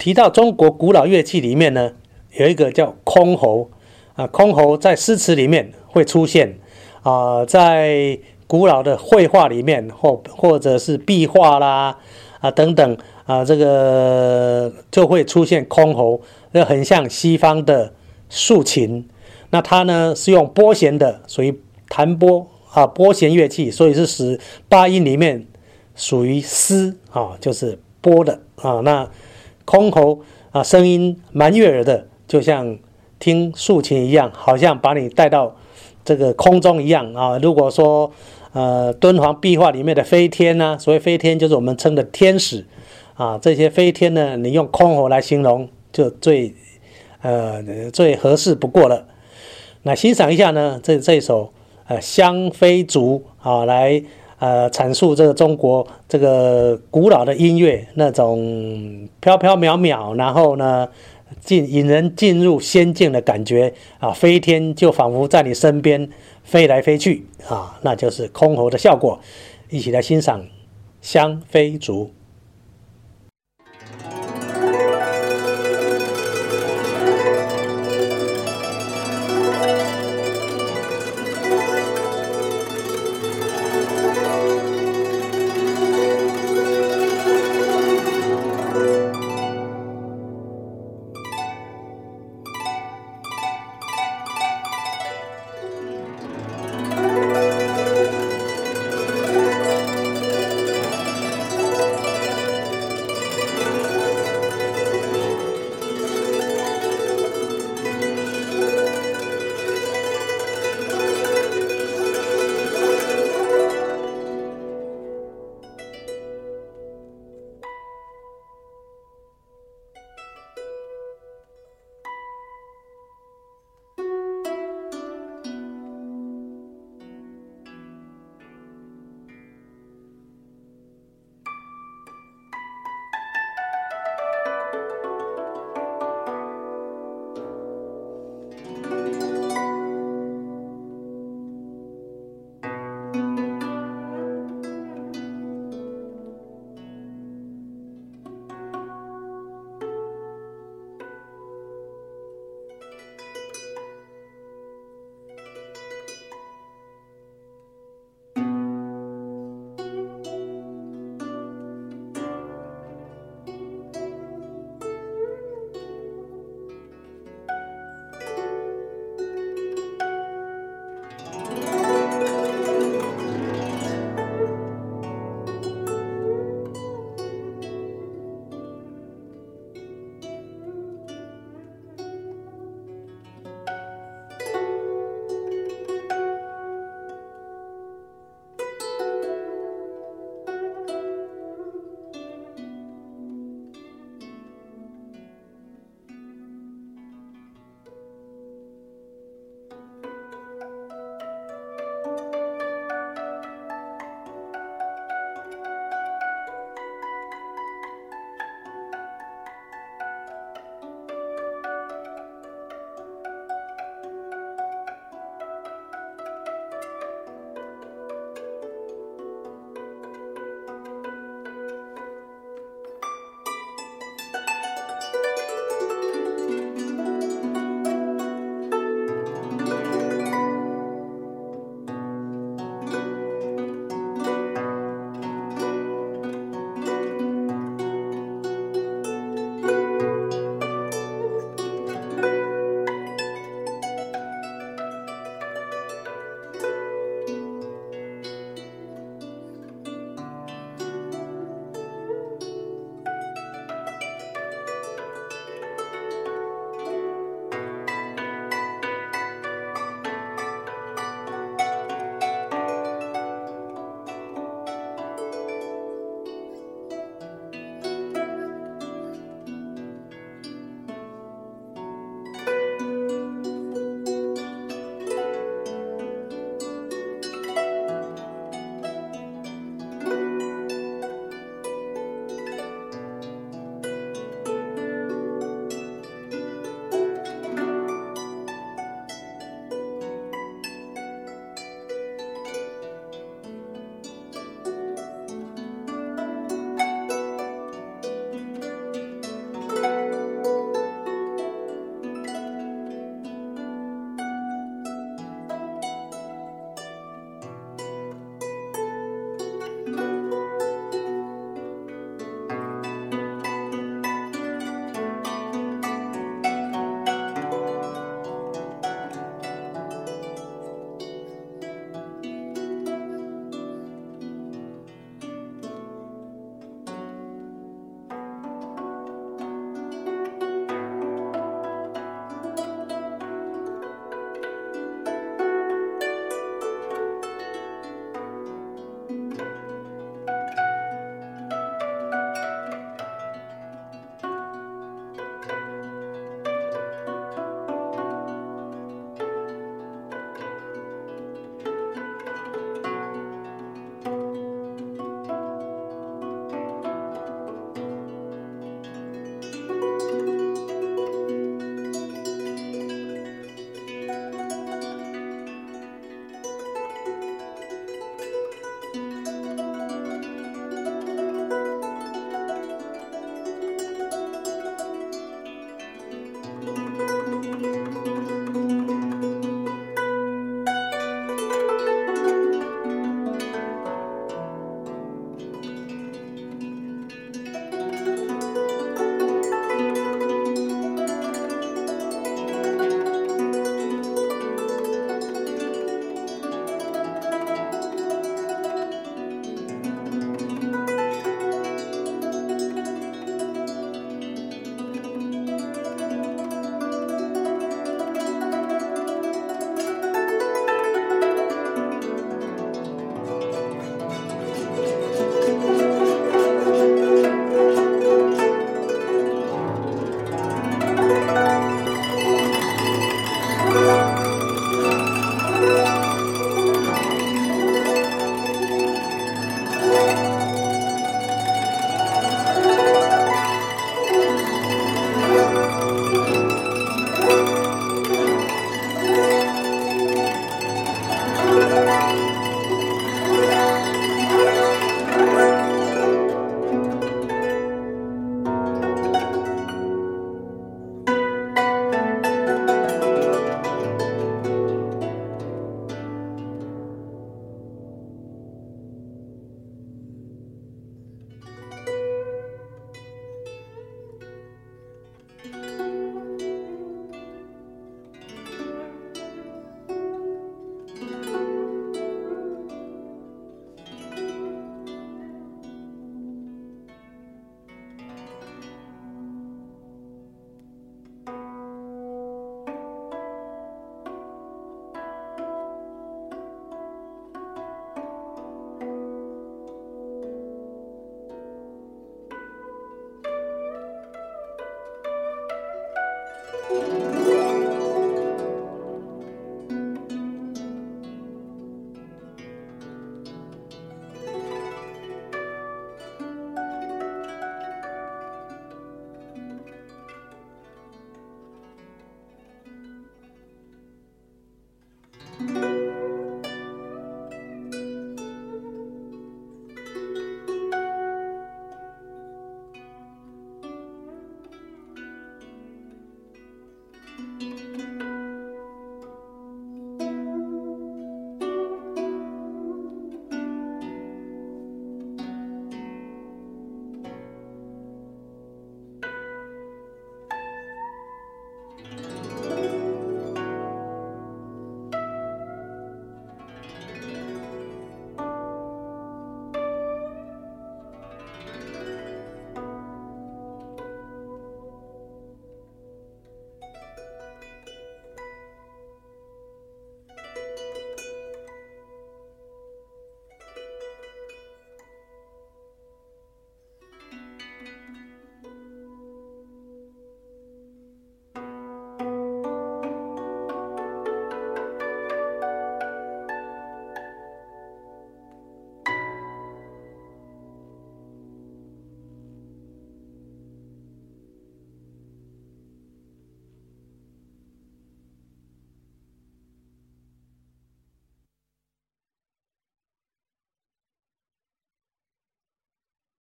提到中国古老乐器里面呢，有一个叫箜篌啊，箜篌在诗词里面会出现啊，在古老的绘画里面或或者是壁画啦啊等等啊，这个就会出现箜篌，那很像西方的竖琴。那它呢是用拨弦的，属于弹拨啊拨弦乐器，所以是使八音里面属于丝啊，就是拨的啊。那箜篌啊，声音蛮悦耳的，就像听竖琴一样，好像把你带到这个空中一样啊。如果说呃敦煌壁画里面的飞天呢，所谓飞天就是我们称的天使啊，这些飞天呢，你用箜篌来形容就最呃最合适不过了。那欣赏一下呢，这这一首呃《香妃竹》啊，来呃阐述这个中国这个古老的音乐那种飘飘渺渺，然后呢进引人进入仙境的感觉啊，飞天就仿佛在你身边飞来飞去啊，那就是箜篌的效果。一起来欣赏《香妃竹》。